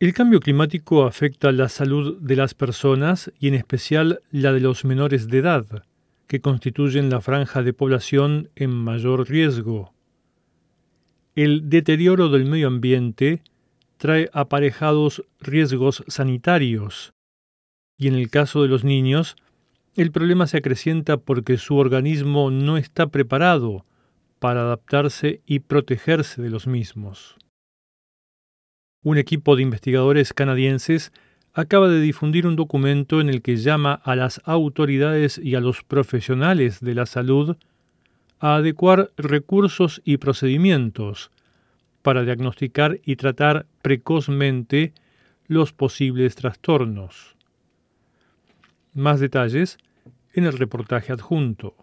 El cambio climático afecta la salud de las personas y en especial la de los menores de edad, que constituyen la franja de población en mayor riesgo. El deterioro del medio ambiente trae aparejados riesgos sanitarios, y en el caso de los niños, el problema se acrecienta porque su organismo no está preparado para adaptarse y protegerse de los mismos un equipo de investigadores canadienses acaba de difundir un documento en el que llama a las autoridades y a los profesionales de la salud a adecuar recursos y procedimientos para diagnosticar y tratar precozmente los posibles trastornos. Más detalles en el reportaje adjunto.